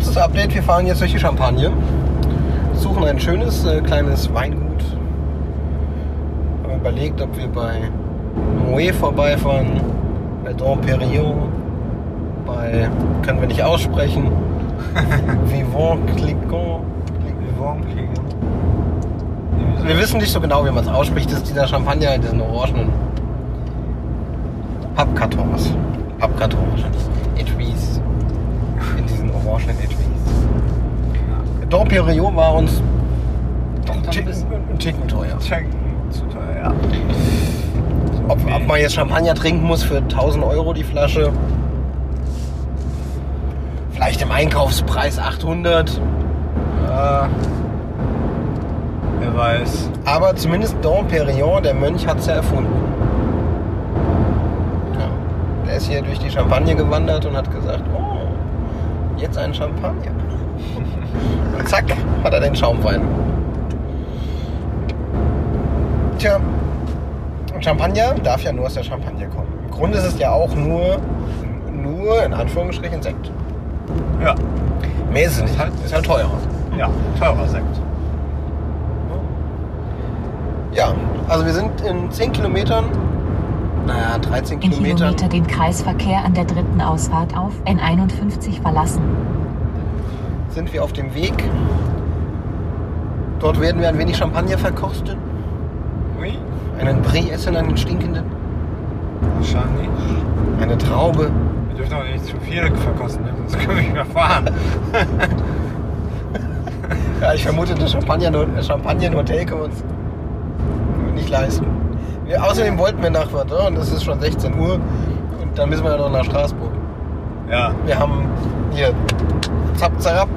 kurzes Update. Wir fahren jetzt durch die Champagne. Suchen ein schönes äh, kleines Weingut. Haben überlegt, ob wir bei Moët vorbeifahren, bei Dom Perignon, bei, können wir nicht aussprechen, Vivant Clicquot. Wir wissen nicht so genau, wie man es ausspricht. Das ist dieser Champagner in diesen orangenen Pappkartons. Wahrscheinlich. Etuis. Dom Perignon war uns Doch, ein Ticken, bist- ein Ticken teuer. Zu teuer, ja. Ob, ob man jetzt Champagner trinken muss für 1000 Euro die Flasche. Vielleicht im Einkaufspreis 800. Ja. Wer weiß. Aber zumindest Dom Perignon, der Mönch, hat es ja erfunden. Ja. Der ist hier durch die Champagne gewandert und hat gesagt, oh, jetzt ein Champagner. Und zack, hat er den Schaumwein. Tja, Champagner darf ja nur aus der Champagne kommen. Im Grunde ist es ja auch nur, nur in Anführungsstrichen Sekt. Ja. Mehr ist es nicht. halt- Ist halt teurer. Ja, teurer Sekt. Ja, also wir sind in 10 Kilometern, naja, 13 In Kilometern. Kilometer den Kreisverkehr an der dritten Ausfahrt auf N51 verlassen. sind wir auf dem Weg. Dort werden wir ein wenig Champagner verkosten. Ui. Einen Brie essen, einen stinkenden. Wahrscheinlich. Eine Traube. Wir dürfen auch nicht zu viel verkosten, ne? sonst können wir nicht mehr fahren. Ja, ich vermute, das Champagner, Champagner in Hotel können wir uns nicht leisten. Wir, außerdem wollten wir nach Verdun und es ist schon 16 Uhr. Und dann müssen wir ja noch nach Straßburg. Ja, Wir haben hier Zap, Zarab,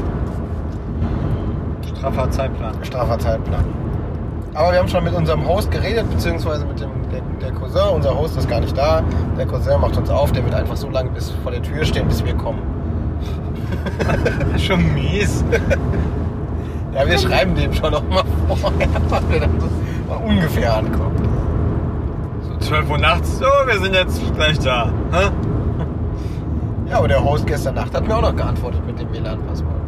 straffer Zeitplan. straffer Zeitplan. Aber wir haben schon mit unserem Host geredet, beziehungsweise mit dem der, der Cousin. Unser Host ist gar nicht da. Der Cousin macht uns auf, der wird einfach so lange bis vor der Tür stehen, bis wir kommen. Schon mies. Ja, wir schreiben dem schon noch mal vorher, wann wir dann so mal ungefähr ankommen. So 12 Uhr nachts, so, wir sind jetzt gleich da. Hä? Ja, aber der Host gestern Nacht hat mir auch noch geantwortet mit dem WLAN-Passwort.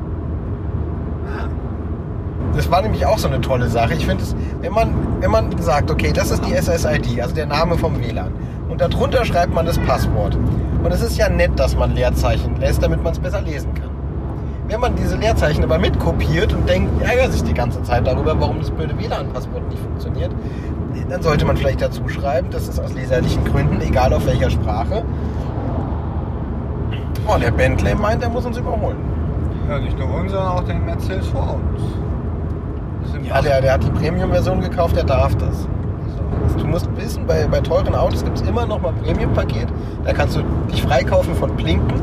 Das war nämlich auch so eine tolle Sache. Ich finde es, wenn man, wenn man sagt, okay, das ist die SSID, also der Name vom WLAN, und darunter schreibt man das Passwort. Und es ist ja nett, dass man Leerzeichen lässt, damit man es besser lesen kann. Wenn man diese Leerzeichen aber mitkopiert und denkt, ärgert sich die ganze Zeit darüber, warum das blöde WLAN-Passwort nicht funktioniert, dann sollte man vielleicht dazu schreiben, das ist aus leserlichen Gründen, egal auf welcher Sprache. Oh, der Bentley meint, er muss uns überholen. Ja, nicht nur uns, sondern auch den Mercedes vor uns. Ja, der, der hat die Premium-Version gekauft, der darf das. Du musst wissen, bei, bei teuren Autos gibt es immer noch mal Premium-Paket. Da kannst du dich freikaufen von Blinken.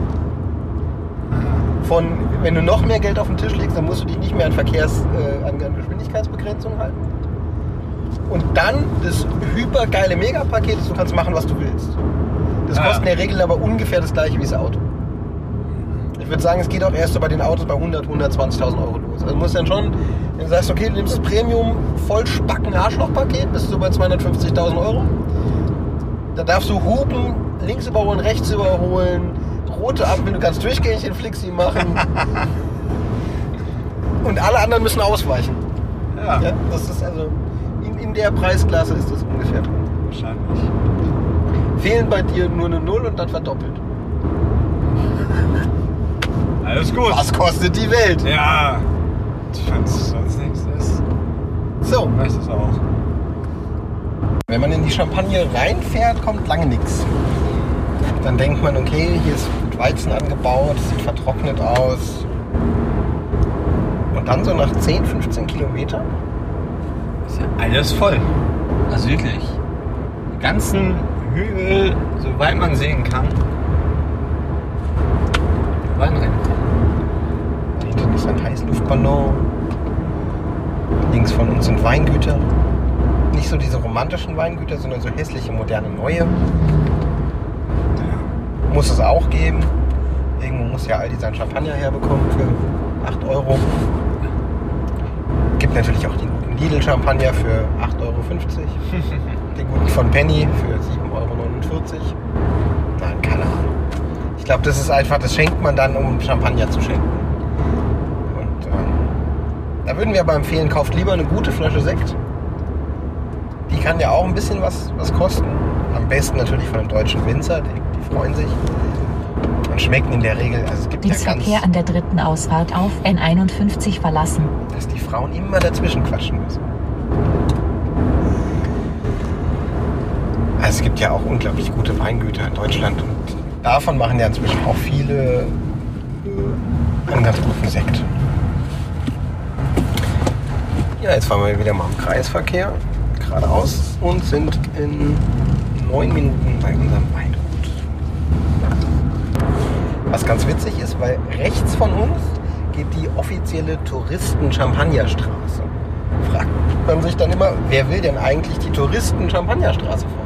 Von, wenn du noch mehr Geld auf den Tisch legst, dann musst du dich nicht mehr an Verkehrs-, äh, an, an Geschwindigkeitsbegrenzung halten. Und dann das hypergeile Megapaket, du kannst machen, was du willst. Das Ah, kostet in der Regel aber ungefähr das gleiche wie das Auto. Ich würde sagen, es geht auch erst so bei den Autos bei 100, 120.000 Euro los. Also du musst dann schon, wenn du sagst, okay, du nimmst das Premium Vollspacken Arschlochpaket, bist du bei 250.000 Euro. Da darfst du hupen, links überholen, rechts überholen, rote Ampel, du kannst durchgängig den Flixi machen. Und alle anderen müssen ausweichen. Ja, Ja, das ist also, in, der Preisklasse ist das ungefähr wahrscheinlich. Fehlen bei dir nur eine Null und dann verdoppelt. Alles gut. Was kostet die Welt? Ja. Wenn es sonst nichts ist, So, weiß es auch. wenn man in die Champagne reinfährt, kommt lange nichts. Dann denkt man, okay, hier ist mit Weizen angebaut, sieht vertrocknet aus. Und dann so nach 10, 15 Kilometern, Ist ja alles voll. Also wirklich. Die ganzen Hügel, soweit man sehen kann. Weinrennen. hinten ist ein Heißluftballon. Links von uns sind Weingüter. Nicht so diese romantischen Weingüter, sondern so hässliche, moderne, neue. Muss es auch geben. Irgendwo muss ja Aldi sein Champagner herbekommen für 8 Euro. Gibt natürlich auch den guten Lidl-Champagner für 8,50 Euro. den guten von Penny für 7,49 Euro. Nein, keine Ahnung. Ich glaube, das ist einfach, das schenkt man dann, um Champagner zu schenken. Da würden wir aber empfehlen, kauft lieber eine gute Flasche Sekt. Die kann ja auch ein bisschen was, was kosten. Am besten natürlich von einem deutschen Winzer, die, die freuen sich. Und schmecken in der Regel, also es gibt ja ganz, Dienstverkehr an der dritten Ausfahrt auf N51 verlassen. dass die Frauen immer dazwischen quatschen müssen. Also es gibt ja auch unglaublich gute Weingüter in Deutschland und davon machen ja inzwischen auch viele einen ganz guten Sekt. Ja, jetzt fahren wir wieder mal im Kreisverkehr geradeaus und sind in neun Minuten bei unserem Weingut. Was ganz witzig ist, weil rechts von uns geht die offizielle Touristen-Champagnerstraße. Fragt man sich dann immer, wer will denn eigentlich die Touristen-Champagnerstraße fahren?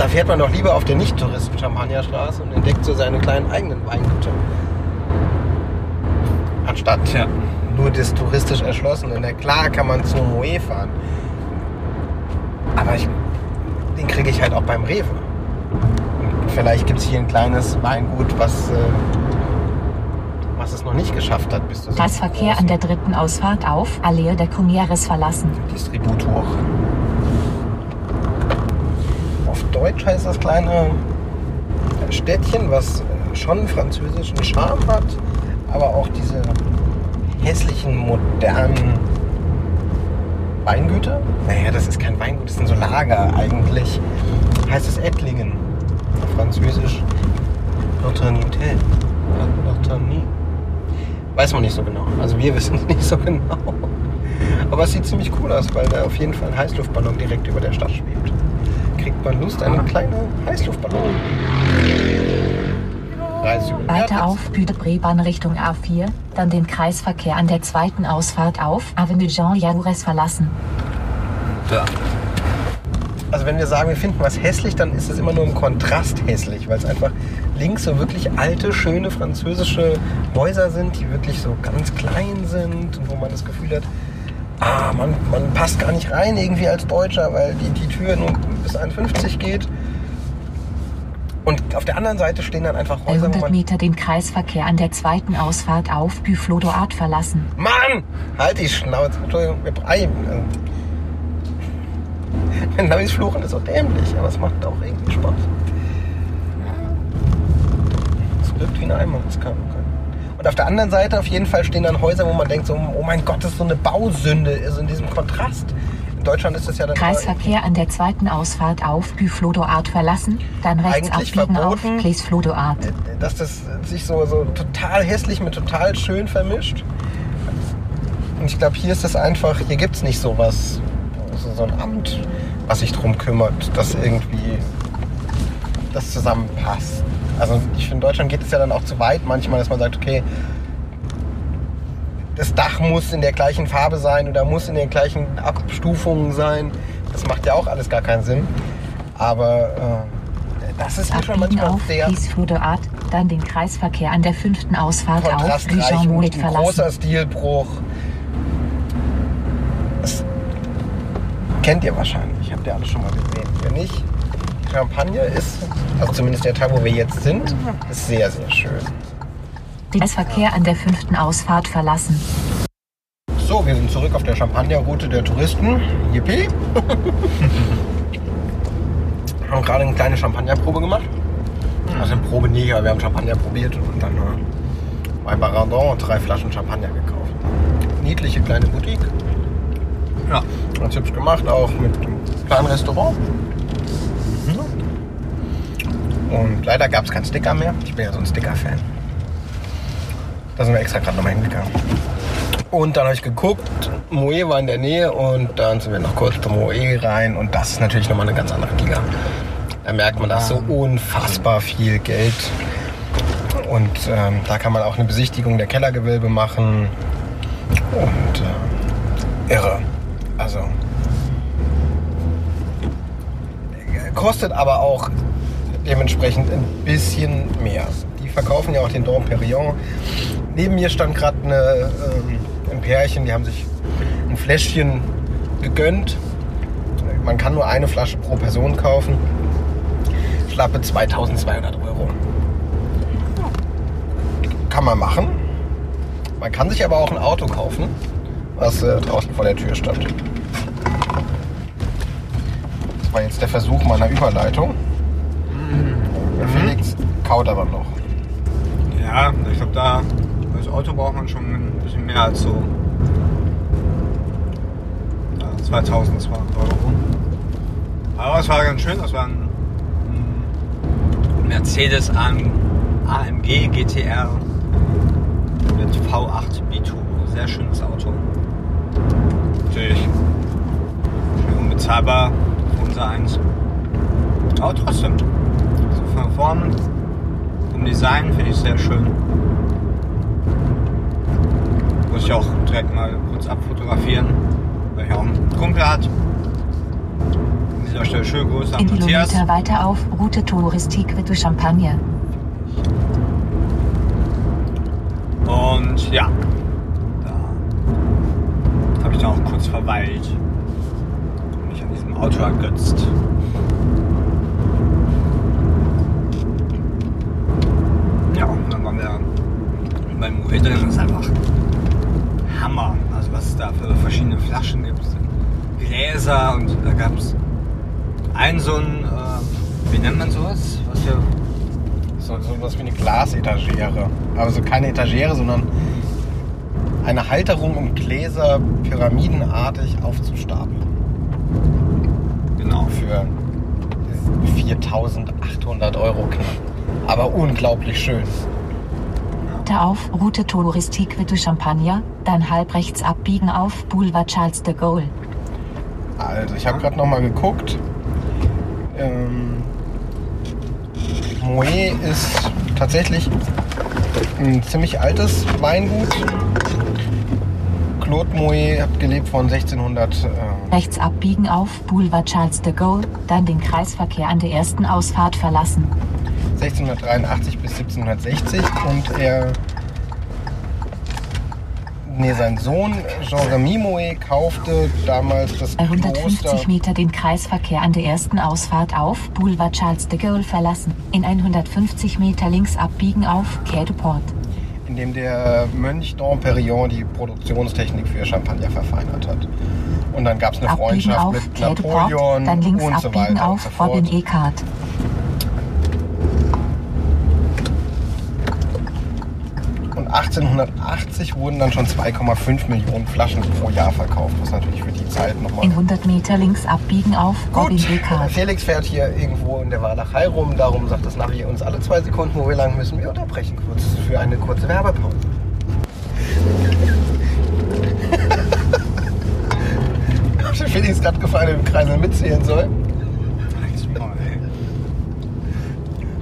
Da fährt man doch lieber auf der Nicht-Touristen-Champagnerstraße und entdeckt so seine kleinen eigenen Weingüter. Anstatt Tja. nur das touristisch erschlossene. Na klar kann man zum Moe fahren. Aber ich, den kriege ich halt auch beim Rewe. Vielleicht gibt es hier ein kleines Weingut, was, äh, was es noch nicht geschafft hat. Bis einem Kreisverkehr an der dritten Ausfahrt auf Allee der Comieres verlassen. Distributor. Auf Deutsch heißt das kleine Städtchen, was äh, schon französischen Charme hat, aber auch diese hässlichen, modernen Weingüter. Naja, das ist kein Weingut, das sind so Lager eigentlich. Heißt es Ettlingen. Französisch Noternité. Noternité. Weiß man nicht so genau. Also wir wissen es nicht so genau. Aber es sieht ziemlich cool aus, weil da auf jeden Fall ein Heißluftballon direkt über der Stadt schwebt. Kriegt man Lust, eine kleine Heißluftballon. Weiter auf Büdebrebahn Richtung A4, dann den Kreisverkehr an der zweiten Ausfahrt auf Avenue Jean Jaurès verlassen. Da. Also wenn wir sagen, wir finden was hässlich, dann ist es immer nur im Kontrast hässlich, weil es einfach links so wirklich alte, schöne französische Häuser sind, die wirklich so ganz klein sind und wo man das Gefühl hat, ah, man, man passt gar nicht rein irgendwie als Deutscher, weil die, die Tür nur bis 51 geht. Und auf der anderen Seite stehen dann einfach Häuser, wo 100 man... Meter den Kreisverkehr an der zweiten Ausfahrt auf Buffalo Art verlassen. Mann! Halt die Schnauze. Entschuldigung, wir bleiben. Ein neues Fluchen ist so dämlich, aber es macht auch irgendwie Spaß. Es wirkt wie eine Einmannskarte. Und auf der anderen Seite auf jeden Fall stehen dann Häuser, wo man denkt so, oh mein Gott, das ist so eine Bausünde, also in diesem Kontrast. In Deutschland ist das ja dann Kreisverkehr an der zweiten Ausfahrt auf Buffalo Art verlassen, dann rechts Eigentlich abbiegen auf verboten. Place Flodo Art. dass das sich so, so total hässlich mit total schön vermischt. Und ich glaube, hier ist es einfach, hier gibt es nicht sowas, so, so ein Amt, was sich drum kümmert, dass irgendwie das zusammenpasst. Also ich finde, in Deutschland geht es ja dann auch zu weit manchmal, dass man sagt, okay, das Dach muss in der gleichen Farbe sein oder muss in den gleichen Abstufungen sein. Das macht ja auch alles gar keinen Sinn. Aber äh, das ist hier schon manchmal auf sehr Flodo Art, dann den Kreisverkehr an der fünften Ausfahrt auf Monnet ein verlassen. großer Stilbruch. Das kennt ihr wahrscheinlich, habt ihr alle schon mal gesehen. Wenn nicht, Champagner ist, also zumindest der Teil, wo wir jetzt sind, ist sehr, sehr schön. Den Kreisverkehr an der fünften Ausfahrt verlassen. So, wir sind zurück auf der Champagnerroute der Touristen. Yippie! haben gerade eine kleine Champagnerprobe gemacht. Also eine Probe nie, aber wir haben Champagner probiert und dann äh, bei Baradon drei Flaschen Champagner gekauft. Niedliche kleine Boutique. Ja. Ganz hübsch gemacht, auch mit einem kleinen Restaurant. Und leider gab es keinen Sticker mehr. Ich bin ja so ein Sticker-Fan. Da sind wir extra gerade nochmal hingegangen. Und dann habe ich geguckt, Moe war in der Nähe und dann sind wir noch kurz zum Moe rein und das ist natürlich nochmal eine ganz andere Liga. Da merkt man, da ist so unfassbar viel Geld. Und ähm, da kann man auch eine Besichtigung der Kellergewölbe machen. Und äh, irre. Also kostet aber auch dementsprechend ein bisschen mehr. Die verkaufen ja auch den Dom Perignon. Neben mir stand gerade ähm, ein Pärchen, die haben sich ein Fläschchen gegönnt. Man kann nur eine Flasche pro Person kaufen. Schlappe 2200 Euro. Kann man machen. Man kann sich aber auch ein Auto kaufen, was äh, draußen vor der Tür stand. Das war jetzt der Versuch meiner Überleitung. Der Felix kaut aber noch. Ja, ich glaube, da als Auto braucht man schon ein bisschen mehr als so äh, 2200 Euro. Aber es war ganz schön, das war ein, ein Mercedes AM, AMG GTR mit V8 Biturbo. Sehr schönes Auto. Natürlich schön unbezahlbar für unser eins. Aber trotzdem, so von vorn vom Design finde ich sehr schön. Muss ich auch direkt mal kurz abfotografieren, weil ich auch einen Kumpel hat. An dieser Stelle schöne Grüße an In Matthias. Kilometer weiter auf Route Touristique de Champagne. Und ja, ich dann auch kurz verweilt und mich an diesem Auto ergötzt. Ja, und dann waren wir beim Moe drin. Das ist einfach Hammer. Also was es da für verschiedene Flaschen gibt. Gläser und da gab es einen so ein, äh, wie nennt man sowas? Was hier So, so was wie eine Glasetagere. Also keine Etagere, sondern eine Halterung, um Gläser pyramidenartig aufzustapeln. genau. Für 4800 Euro knapp. Aber unglaublich schön. Weiter auf Route Touristique de Champagne, dann halb rechts abbiegen auf Boulevard Charles de Gaulle. Also ich habe gerade noch mal geguckt. Ähm, Moët ist tatsächlich ein ziemlich altes Weingut. Claude Moët hat gelebt von 1600. Äh, Rechts abbiegen auf Boulevard Charles de Gaulle, dann den Kreisverkehr an der ersten Ausfahrt verlassen. 1683 bis 1760 und er nee, sein Sohn Jean-Remy Moët kaufte damals das Bei 150 Kloster Meter den Kreisverkehr an der ersten Ausfahrt auf Boulevard Charles de Gaulle verlassen. In 150 Meter links abbiegen auf Quai du Port. in dem der Mönch Domperion die Produktionstechnik für Champagner verfeinert hat. Und dann gab es eine Abbiegen Freundschaft auf mit du Port, Napoleon dann links und so abbiegen weiter auf und so fort. Robin Eckhart. Und 1880 wurden dann schon 2,5 Millionen Flaschen pro Jahr verkauft, was natürlich für die Zeit nochmal In 100 Meter links abbiegen auf Robin. Felix fährt hier irgendwo in der Walachei rum, darum sagt das Navi uns alle zwei Sekunden, wo wir lang müssen. Wir unterbrechen kurz für eine kurze Werbepause. Hat der Felix gerade gefallen, im Kreisel mitzählen soll?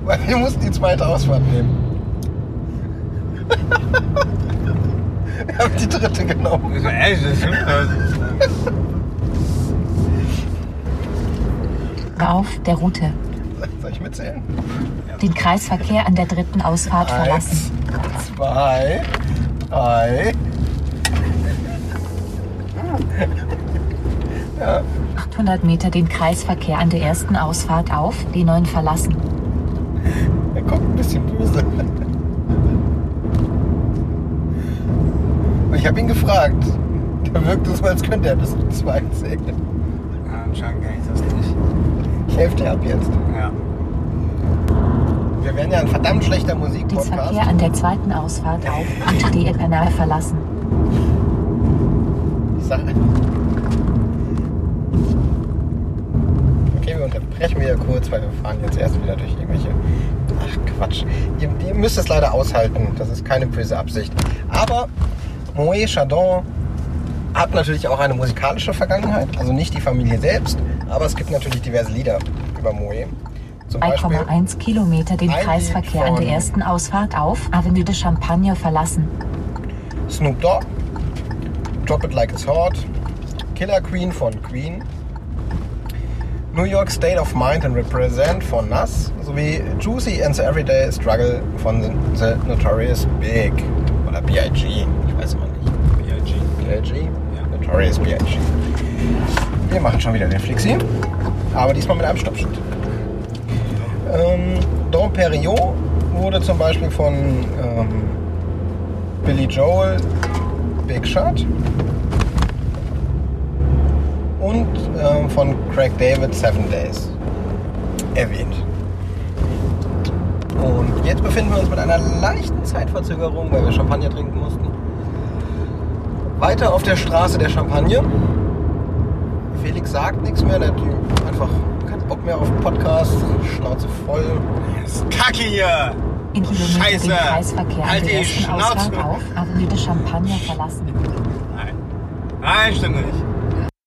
Weil wir mussten die zweite Ausfahrt nehmen. wir haben die dritte genommen. Das ist echt, das stimmt. Auf der Route. Soll ich mitzählen? Den Kreisverkehr an der dritten Ausfahrt verlassen. Eins, zwei, drei. 800 Meter den Kreisverkehr an der ersten Ausfahrt auf D9 verlassen. Er kommt ein bisschen böse. Und ich habe ihn gefragt. Da wirkt es so, als könnte er bis zu zwei zählen. Ja, anscheinend kann ich das nicht. Ich helfe dir ab jetzt. Ja. Wir werden ja ein verdammt schlechter Den Musikpodcast. Verkehr an der zweiten Ausfahrt auf Canal verlassen. Ich sag- Okay, wir unterbrechen wieder kurz, weil wir fahren jetzt erst wieder durch irgendwelche. Ach Quatsch. Ihr, ihr müsst es leider aushalten. Das ist keine böse Absicht. Aber Moët Chardon hat natürlich auch eine musikalische Vergangenheit. Also nicht die Familie selbst, aber es gibt natürlich diverse Lieder über Moët. Beispiel 3,1 Kilometer den Kreisverkehr an der ersten Ausfahrt auf Avenue de Champagne verlassen. Snoop Dogg, Drop It Like It's Hot, Killer Queen von Queen, New York State of Mind and Represent von Nas sowie Juicy and the Everyday Struggle von The, the Notorious Big oder B.I.G. Ich weiß immer nicht. BIG. Notorious B.I.G. Wir machen schon wieder den Flixi, aber diesmal mit einem Stoppschild. Ähm, Dom Perignon wurde zum Beispiel von ähm, Billy Joel, Big Shot. Und ähm, von Craig David Seven Days erwähnt. Und jetzt befinden wir uns mit einer leichten Zeitverzögerung, weil wir Champagner trinken mussten. Weiter auf der Straße der Champagne. Felix sagt nichts mehr, der hat einfach keinen Bock mehr auf den Podcast, Schnauze voll. Ist Kacke hier! In Kilometer Scheiße. den Kreisverkehr Halt der die Schnauze. Ausfahrt auf Avenue de Champagne verlassen. Nein. Nein, stimmt nicht.